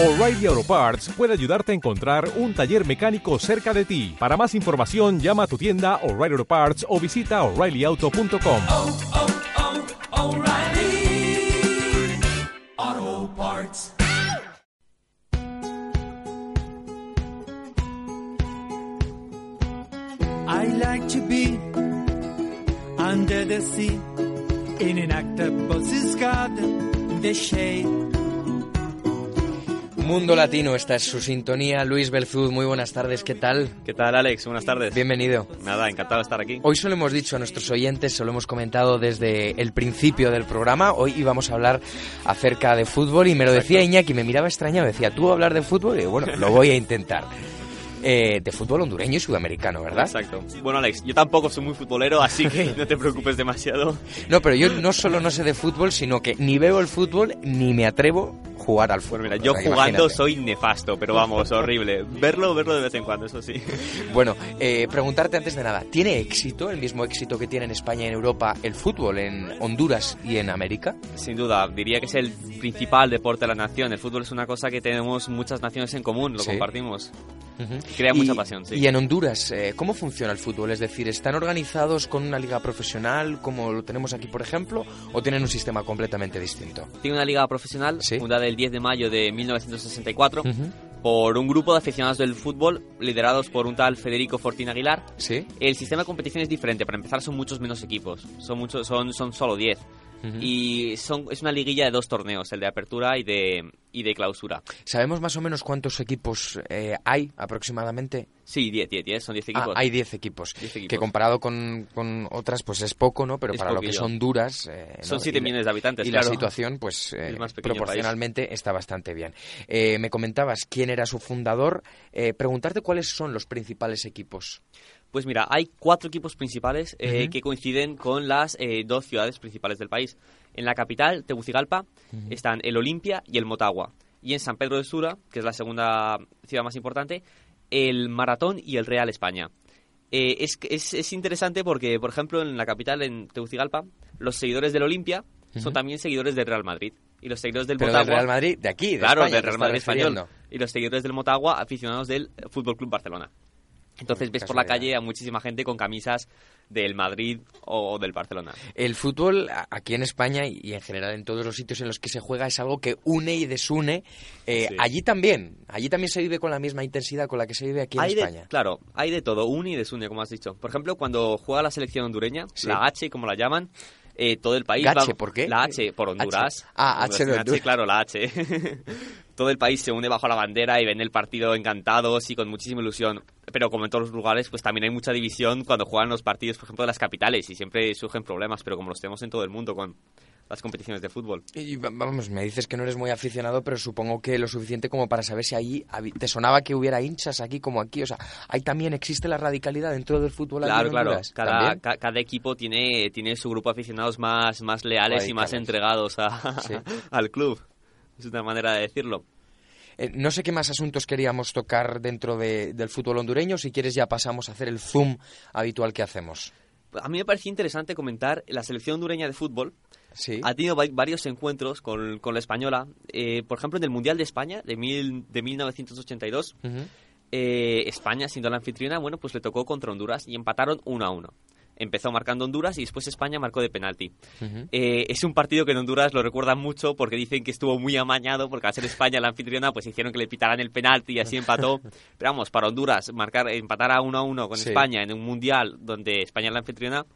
O'Reilly Auto Parts puede ayudarte a encontrar un taller mecánico cerca de ti. Para más información, llama a tu tienda O'Reilly Auto Parts o visita oreillyauto.com. oh, oh, Parts. I like to be under the sea in an octopus's garden, the shade. Mundo Latino, esta es su sintonía. Luis Belzud, muy buenas tardes, ¿qué tal? ¿Qué tal, Alex? Buenas tardes. Bienvenido. Nada, encantado de estar aquí. Hoy solo hemos dicho a nuestros oyentes, se lo hemos comentado desde el principio del programa, hoy íbamos a hablar acerca de fútbol y me lo decía Iñaki, me miraba extrañado, decía, ¿tú hablar de fútbol? Y bueno, lo voy a intentar. Eh, de fútbol hondureño y sudamericano, ¿verdad? Exacto. Bueno, Alex, yo tampoco soy muy futbolero, así que no te preocupes demasiado. No, pero yo no solo no sé de fútbol, sino que ni veo el fútbol ni me atrevo jugar al fútbol. Pues mira, yo jugando imagínate. soy nefasto, pero vamos, horrible. Verlo, verlo de vez en cuando, eso sí. Bueno, eh, preguntarte antes de nada, ¿tiene éxito, el mismo éxito que tiene en España y en Europa, el fútbol en Honduras y en América? Sin duda, diría que es el principal deporte de la nación. El fútbol es una cosa que tenemos muchas naciones en común, lo Sí. compartimos. Crea mucha Y- pasión, sí. Y en Honduras, eh, ¿cómo funciona el fútbol? Es decir, ¿están organizados con una liga profesional como lo tenemos aquí, por ejemplo, o tienen un sistema completamente distinto? Tiene una liga profesional Sí. fundada el 10 de mayo de 1964 Ujú. por un grupo de aficionados del fútbol liderados por un tal Federico Fortín Aguilar ¿Sí? El sistema de competición es diferente. Para empezar, son muchos menos equipos. Son muchos, son, son solo 10. Y son, es una liguilla de dos torneos, el de apertura y de, y de clausura. ¿Sabemos más o menos cuántos equipos eh, hay aproximadamente? Sí, 10, 10, 10, son 10 Ah, equipos. hay 10 equipos, 10 equipos. que comparado con, con otras pues es poco, ¿no? Pero Es para lo que son Honduras... eh. Son 7 Y la- millones de habitantes, y claro. la situación, pues, eh, proporcionalmente está bastante bien. Eh, me comentabas quién era su fundador. Eh, preguntarte cuáles son los principales equipos. Pues mira, hay cuatro equipos principales eh, que coinciden con las eh, dos ciudades principales del país. En la capital, Tegucigalpa, están el Olimpia y el Motagua. Y en San Pedro de Sula, que es la segunda ciudad más importante, el Maratón y el Real España. Eh, es, es, es interesante porque, por ejemplo, en la capital, en Tegucigalpa, los seguidores del Olimpia son también seguidores del Real Madrid. Y los seguidores del Pero Motagua... del Real Madrid, de aquí, de claro, España, del Real Madrid español. Y los seguidores del Motagua, aficionados del Fútbol Club Barcelona. Entonces ves por la calle a muchísima gente con camisas del Madrid o del Barcelona. El fútbol aquí en España y en general en todos los sitios en los que se juega es algo que une y desune. Eh, Sí. Allí también, allí también se vive con la misma intensidad con la que se vive aquí en Hay de- España. claro, hay de todo, une y desune, como has dicho. Por ejemplo, cuando juega la selección hondureña, Sí. la H, como la llaman, eh, todo el país... Gache, va- ¿por qué? La H, por Honduras. H. Ah, H de Honduras. claro, la H. todo el país se une bajo la bandera y ven el partido encantados y con muchísima ilusión. Pero como en todos los lugares, pues también hay mucha división cuando juegan los partidos, por ejemplo, de las capitales y siempre surgen problemas, pero como los tenemos en todo el mundo con las competiciones de fútbol. Y va- vamos, me dices que no eres muy aficionado, pero supongo que lo suficiente como para saber si allí habi- te sonaba que hubiera hinchas aquí como aquí. O sea, ahí también existe la radicalidad dentro del fútbol Claro, claro. Cada, cada equipo tiene, tiene su grupo de aficionados más, más leales y más entregados a- Sí. al club. Es una manera de decirlo. Eh, no sé qué más asuntos queríamos tocar dentro de- del fútbol hondureño. Si quieres ya pasamos a hacer el zoom habitual que hacemos. A mí me pareció interesante comentar la selección hondureña de fútbol. Sí. Ha tenido va- varios encuentros con, con la española. Eh, por ejemplo, en el Mundial de España de, mil, de 1982, Ujú. eh, España, siendo la anfitriona, bueno, pues le tocó contra Honduras y empataron 1 a 1. Empezó marcando Honduras y después España marcó de penalti. Eh, es un partido que en Honduras lo recuerdan mucho porque dicen que estuvo muy amañado porque al ser España la anfitriona pues hicieron que le pitaran el penalti y así empató. Pero vamos, para Honduras marcar empatar a 1 a 1 con Sí. España en un mundial donde España es la anfitriona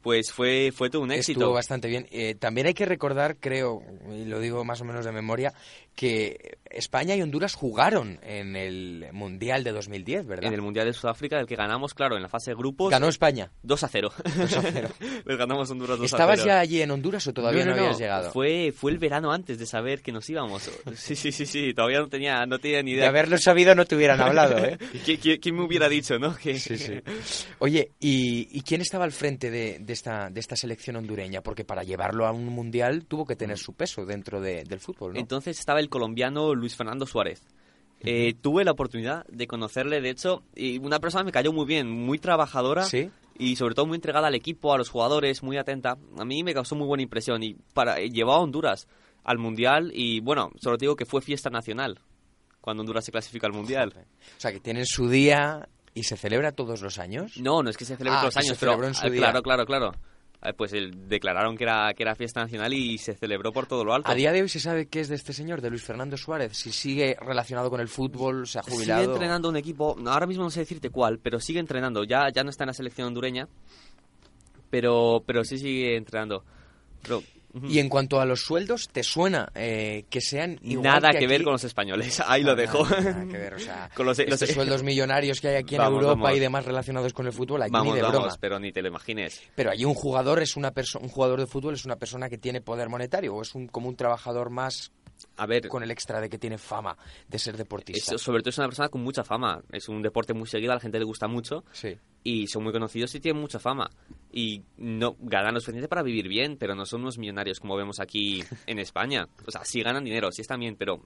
pues fue fue todo un éxito. Estuvo bastante bien. Eh, también hay que recordar, creo, y lo digo más o menos de memoria, que España y Honduras jugaron en el Mundial de 2010, ¿verdad? En el Mundial de Sudáfrica, el que ganamos, claro, en la fase de grupos. Ganó España. 2 a 0. 2 a 0. Les ganamos Honduras 2 a 0. ¿Estabas ya allí en Honduras o todavía no, habías llegado? Fue, fue el verano antes de saber que nos íbamos. Sí, sí, sí, sí. Todavía no tenía, no tenía ni De idea. haberlo sabido no te hubieran hablado, ¿eh? ¿Qui- qui- ¿Quién, me hubiera dicho, no? Que... Sí, sí. Oye, ¿y, y quién estaba al frente de, de esta, de esta selección hondureña? Porque para llevarlo a un mundial tuvo que tener su peso dentro de- del fútbol, ¿no? Entonces estaba el colombiano Luis Fernando Suárez. Eh, tuve la oportunidad de conocerle, de hecho, y una persona me cayó muy bien, muy trabajadora ¿Sí? y sobre todo muy entregada al equipo, a los jugadores, muy atenta. A mí me causó muy buena impresión y para eh, llevó a Honduras al Mundial y, bueno, solo te digo que fue fiesta nacional cuando Honduras se clasifica al Mundial. O sea, que tienen su día y se celebra todos los años. No, no es que se celebre Ah, todos los se años, pero celebró en su ah, día. claro, claro, claro. Ah, Pues el- declararon que era, que era fiesta nacional y se celebró por todo lo alto. A día de hoy se sabe qué es de este señor, de Luis Fernando Suárez, si sigue relacionado con el fútbol, se ha Sigue jubilado. entrenando un equipo, ahora mismo no sé decirte cuál, pero sigue entrenando. Ya, ya no está en la selección hondureña, pero, pero sí sigue entrenando. Pero, ujú. Y en cuanto a los sueldos, ¿te suena eh, que sean igual nada que, aquí? ver con los españoles. Ahí lo Nada, dejo. Nada que ver, o sea, Con los- los- estos sueldos millonarios que hay aquí en Vamos, Europa vamos. y demás relacionados con el fútbol, aquí vamos, ni de broma. pero ni te lo imagines. Pero allí un jugador es una persona, un jugador de fútbol es una persona que tiene poder monetario o es un, como un trabajador más A ver, con el extra de que tiene fama de ser deportista. es- sobre todo es una persona con mucha fama. Es un deporte muy seguido, a la gente le gusta mucho. Sí. y son muy conocidos y tienen mucha fama. Y no ganan lo suficiente para vivir bien, pero no son unos millonarios como vemos aquí en España. O sea, sí ganan dinero, sí están bien, pero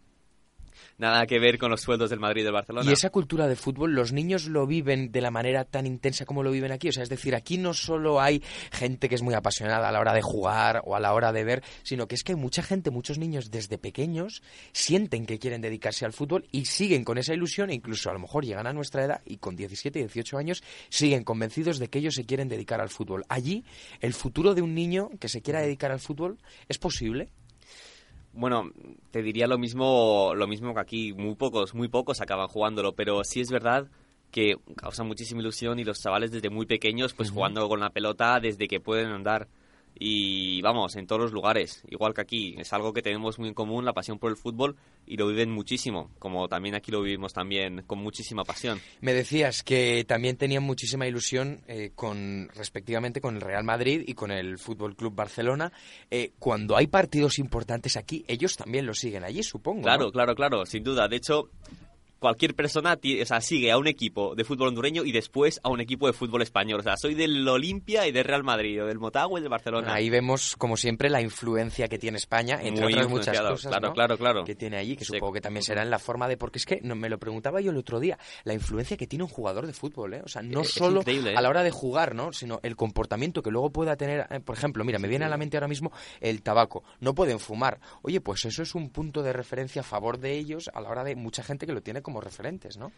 nada que ver con los sueldos del Madrid y del Barcelona. Y esa cultura de fútbol, los niños lo viven de la manera tan intensa como lo viven aquí. O sea, es decir, aquí no solo hay gente que es muy apasionada a la hora de jugar o a la hora de ver, sino que es que hay mucha gente, muchos niños desde pequeños sienten que quieren dedicarse al fútbol y siguen con esa ilusión e incluso a lo mejor llegan a nuestra edad y con 17 y 18 años siguen convencidos de que ellos se quieren dedicar al fútbol. Allí, el futuro de un niño que se quiera dedicar al fútbol es posible. Bueno, te diría lo mismo, lo mismo que aquí. Muy pocos, muy pocos acaban jugándolo, pero sí es verdad que causa muchísima ilusión y los chavales desde muy pequeños, pues jugando con la pelota desde que pueden andar. Y vamos, en todos los lugares, igual que aquí. Es algo que tenemos muy en común, la pasión por el fútbol, y lo viven muchísimo, como también aquí lo vivimos también con muchísima pasión. Me decías que también tenían muchísima ilusión eh, con respectivamente con el Real Madrid y con el Fútbol Club Barcelona. Eh, cuando hay partidos importantes aquí, ellos también lo siguen allí, supongo. ¿no? Claro, claro, claro, sin duda. De hecho, cualquier persona o sea, sigue a un equipo de fútbol hondureño y después a un equipo de fútbol español. O sea, soy del Olimpia y del Real Madrid, o del Motagua y del Barcelona. Ahí vemos, como siempre, la influencia que tiene España, entre Muy otras muchas cosas, claro, ¿no? claro, claro. que tiene allí, que Sí. supongo que también será en la forma de... Porque es que, no, me lo preguntaba yo el otro día, la influencia que tiene un jugador de fútbol, ¿eh? O sea, no Es solo ¿eh? a la hora de jugar, ¿no? Sino el comportamiento que luego pueda tener... eh, por ejemplo, mira, me viene a la mente ahora mismo el tabaco. No pueden fumar. Oye, pues eso es un punto de referencia a favor de ellos a la hora de mucha gente que lo tiene como referentes, ¿no?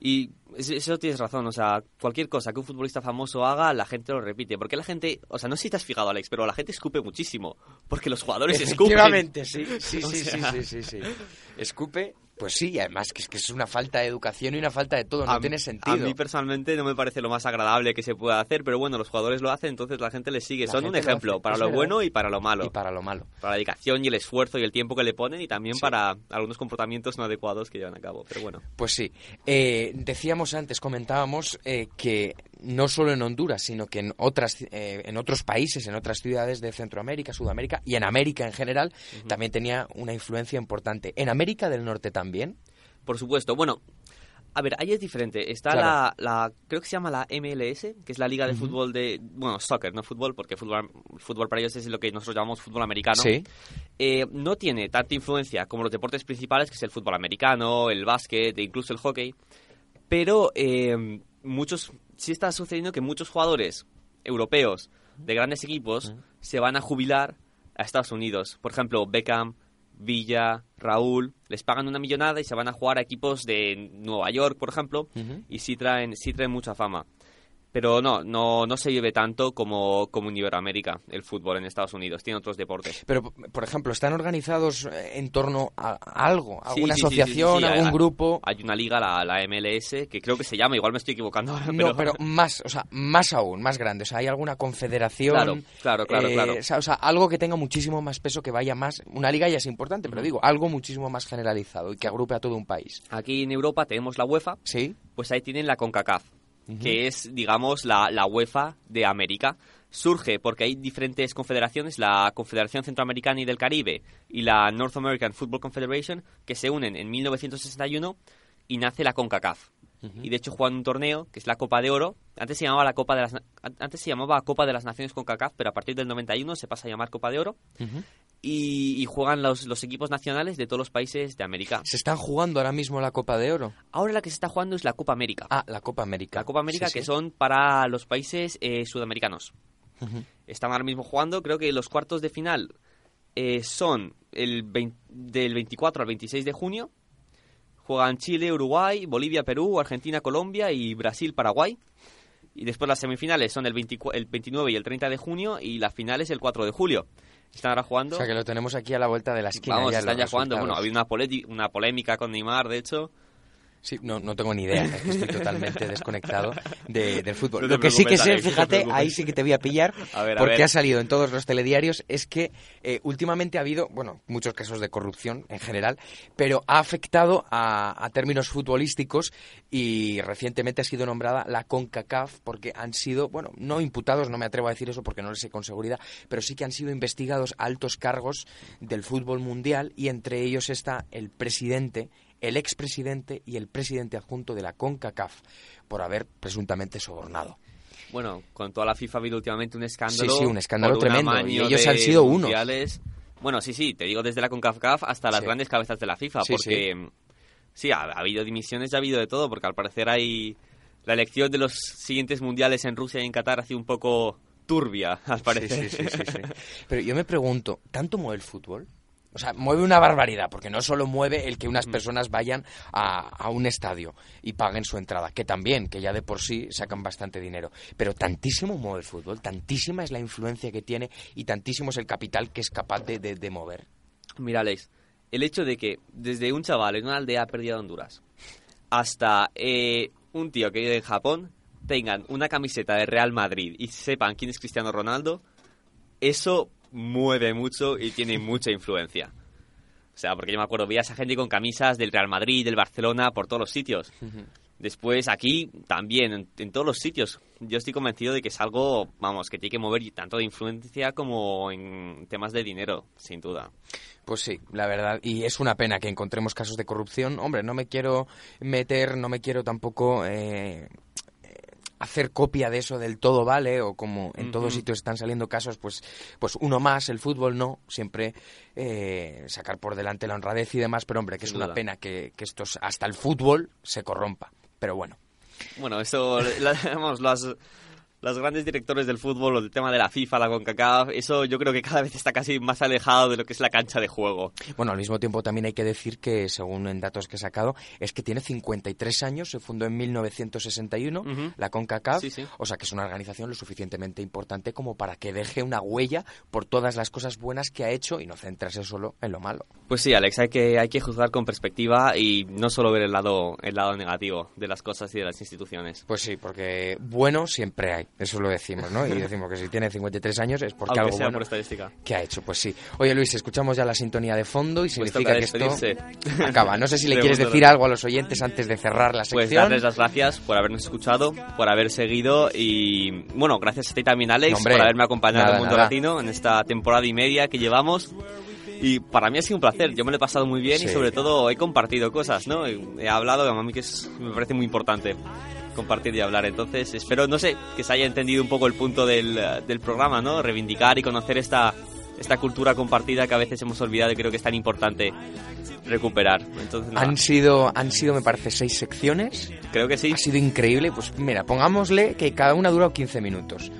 Y es- eso tienes razón, o sea, cualquier cosa que un futbolista famoso haga, la gente lo repite. Porque la gente, o sea, no sé si te has fijado, Alex, pero la gente escupe muchísimo. Porque los jugadores escupen. Efectivamente, sí, sí, sí, sí, sí, sí. Escupe, pues sí, y además que es que es una falta de educación y una falta de todo, no A- tiene sentido. A mí personalmente no me parece lo más agradable que se pueda hacer, pero bueno, los jugadores lo hacen, entonces la gente les sigue. La Son un lo ejemplo para es lo verdad. bueno y para lo malo. Y para lo malo. Para la dedicación y el esfuerzo y el tiempo que le ponen y también Sí. para algunos comportamientos no adecuados que llevan a cabo. Pero bueno, Pues sí. Eh, decíamos antes, comentábamos eh, que no solo en Honduras, sino que en otras, eh, en otros países, en otras ciudades de Centroamérica, Sudamérica y en América en general, también tenía una influencia importante. En América del Norte también. por supuesto. Bueno, a ver, ahí es diferente. Está Claro. la, la, creo que se llama la MLS, que es la liga de fútbol de, bueno, soccer, no fútbol, porque fútbol, fútbol para ellos es lo que nosotros llamamos fútbol americano. Sí. Eh, no tiene tanta influencia como los deportes principales, que es el fútbol americano, el básquet e incluso el hockey. Pero eh, muchos, sí está sucediendo que muchos jugadores europeos de grandes equipos se van a jubilar a Estados Unidos. Por ejemplo, Beckham, Villa, Raúl, les pagan una millonada y se van a jugar a equipos de Nueva York, por ejemplo, y sí traen, sí traen mucha fama. Pero no, no, no se lleve tanto como, como en Iberoamérica el fútbol en Estados Unidos. Tiene otros deportes. Pero, por ejemplo, ¿están organizados en torno a algo? ¿Alguna sí, sí, asociación? sí. ¿Algún Hay- grupo? Hay una liga, la, la MLS, que creo que se llama, igual me estoy equivocando ahora, No, pero más, o sea, más aún, más grande. O sea, ¿hay alguna confederación? Claro, claro, claro, eh, claro. O sea, algo que tenga muchísimo más peso, que vaya más... Una liga ya es importante, pero digo, algo muchísimo más generalizado y que agrupe a todo un país. Aquí en Europa tenemos la UEFA, ¿Sí? pues ahí tienen la CONCACAF, que es, digamos, la, la UEFA de América. Surge porque hay diferentes confederaciones, la Confederación Centroamericana y del Caribe y la North American Football Confederation, que se unen en 1961 y nace la CONCACAF. Y de hecho juegan un torneo que es la Copa de Oro. Antes se llamaba la Copa de las antes se llamaba Copa de las Naciones CONCACAF, pero a partir del 91 se pasa a llamar Copa de Oro. y, y juegan los, los equipos nacionales de todos los países de América. ¿Se están jugando ahora mismo la Copa de Oro? Ahora la que se está jugando es la Copa América. Ah, la Copa América. La Copa América Sí, que sí. son para los países eh, sudamericanos. Están ahora mismo jugando, creo que los cuartos de final eh, son el vein- del 24 al 26 de junio. Juegan Chile, Uruguay, Bolivia, Perú, Argentina, Colombia y Brasil, Paraguay. Y después las semifinales son el, 24 el 29 y el 30 de junio y la final es el 4 de julio. Están ahora jugando. O sea que lo tenemos aquí a la vuelta de la esquina. Vamos, ya están ya jugando. Bueno, ha habido una, una polémica con Neymar, de hecho. Sí, no, no tengo ni idea, es que estoy totalmente desconectado de- del fútbol. No Lo que sí que sé, no fíjate, ahí sí que te voy a pillar, A ver, a porque ver. ha salido en todos los telediarios, es que eh, últimamente ha habido, bueno, muchos casos de corrupción en general, pero ha afectado a, a términos futbolísticos y recientemente ha sido nombrada la CONCACAF porque han sido, bueno, no imputados, no me atrevo a decir eso porque no lo sé con seguridad, pero sí que han sido investigados altos cargos del fútbol mundial y entre ellos está el presidente el expresidente y el presidente adjunto de la CONCACAF por haber presuntamente sobornado. Bueno, con toda la FIFA ha habido últimamente un escándalo. Sí, sí, un escándalo un tremendo, y ellos han sido unos. Bueno, sí, sí, te digo desde la CONCACAF hasta las Sí. grandes cabezas de la FIFA, Sí, porque sí, ha, ha habido dimisiones, ya ha habido de todo, porque al parecer hay la elección de los siguientes mundiales en Rusia y en Qatar ha sido un poco turbia, al parecer. Sí, sí, sí, sí, sí. Pero yo me pregunto, ¿tanto mueve el fútbol? O sea, mueve una barbaridad, porque no solo mueve el que unas personas vayan a, a un estadio y paguen su entrada, que también, que ya de por sí sacan bastante dinero, pero tantísimo mueve el fútbol, tantísima es la influencia que tiene y tantísimo es el capital que es capaz de, de- de mover. Mira, Alex, el hecho de que desde un chaval en una aldea perdida de Honduras hasta eh, un tío que vive en Japón tengan una camiseta de Real Madrid y sepan quién es Cristiano Ronaldo, eso mueve mucho y tiene mucha influencia. O sea, porque yo me acuerdo, veía a esa gente con camisas del Real Madrid, del Barcelona, por todos los sitios. Después aquí también, en, en todos los sitios. Yo estoy convencido de que es algo, vamos, que tiene que mover tanto de influencia como en temas de dinero, sin duda. Pues sí, la verdad. Y es una pena que encontremos casos de corrupción. Hombre, no me quiero meter, no me quiero tampoco eh, hacer copia de eso del todo vale o como en todos Ujú. sitios están saliendo casos, pues, pues uno más, el fútbol no, siempre eh, sacar por delante la honradez y demás. Pero hombre, que es una duda. pena que, que esto, hasta el fútbol se corrompa. Pero bueno. Bueno, eso, la- vamos, las, los grandes directores del fútbol, o el tema de la FIFA, la CONCACAF, eso yo creo que cada vez está casi más alejado de lo que es la cancha de juego. Bueno, al mismo tiempo también hay que decir que, según en datos que he sacado, es que tiene 53 años, se fundó en 1961, Ujú. la CONCACAF, Sí, sí. o sea que es una organización lo suficientemente importante como para que deje una huella por todas las cosas buenas que ha hecho y no centrarse solo en lo malo. Pues sí, Alex, hay que, hay que juzgar con perspectiva y no solo ver el lado, el lado negativo de las cosas y de las instituciones. Pues sí, porque bueno siempre hay, eso lo decimos, ¿no? Y decimos que si tiene 53 años es porque Aunque algo sea bueno por estadística. que ha hecho, pues sí. Oye Luis, escuchamos ya la sintonía de fondo y Pues significa que esto acaba. No sé si le quieres decir algo a los oyentes antes de cerrar la Pues sección. darles las gracias por habernos escuchado, por haber seguido y, bueno, gracias a ti también, Alex, No, hombre, por haberme acompañado nada, al mundo nada. latino en esta temporada y media que llevamos. Y para mí ha sido un placer, yo me lo he pasado muy bien y sobre todo he compartido cosas, ¿no? He he hablado, a mí que es, me parece muy importante compartir y hablar. Entonces, espero, no sé, que se haya entendido un poco el punto del, eh, del programa, ¿no? Reivindicar y conocer esta, esta cultura compartida que a veces hemos olvidado y creo que es tan importante recuperar. Entonces, Han sido, han sido, me parece, seis secciones. creo que sí. Ha sido increíble. Pues mira, pongámosle que cada una ha durado 15 minutos.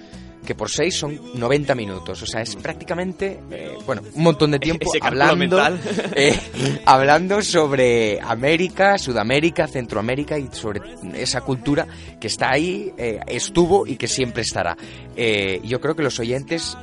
Que por seis son 90 minutos. O sea, es prácticamente, eh, bueno, un montón de tiempo hablando, eh, hablando sobre América, Sudamérica, Centroamérica y sobre esa cultura que está ahí, eh, estuvo y que siempre estará. Eh, yo creo que los oyentes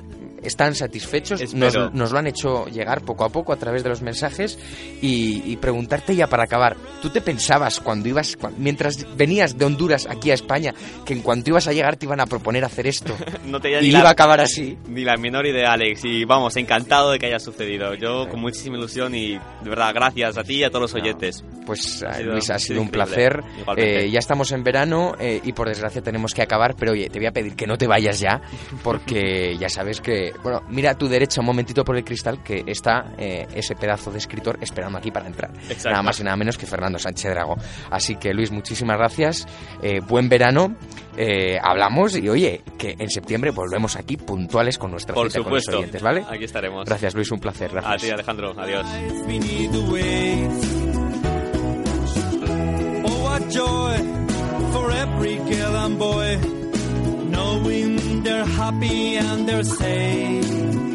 están satisfechos, nos, lo han hecho llegar poco a poco a través de los mensajes y, y preguntarte ya para acabar, ¿tú te pensabas cuando ibas, mientras venías de Honduras aquí a España, que en cuanto ibas a llegar te iban a proponer hacer esto No tenía y iba a acabar así? ni la menor idea, Alex. Y vamos, encantado de que haya sucedido. Yo con muchísima ilusión y de verdad, gracias a ti y a todos los oyentes. Pues Ha eh, sido- Luis, ha sido un placer. Eh, ya estamos en verano eh, y por desgracia tenemos que acabar, pero oye, te voy a pedir que no te vayas ya, porque ya sabes que, bueno, mira a tu derecha un momentito por el cristal que está eh, ese pedazo de escritor esperando aquí para entrar. Exacto. Nada más y nada menos que Fernando Sánchez Drago. Así que Luis, muchísimas gracias. eh, buen verano. eh, hablamos y oye, que en septiembre volvemos aquí puntuales con nuestra Por cita supuesto. con los oyentes, ¿vale? Aquí estaremos. Gracias Luis, un placer. A Gracias. ti, Alejandro. Adiós. Oh, what joy for every girl and boy, knowing they're happy and they're safe.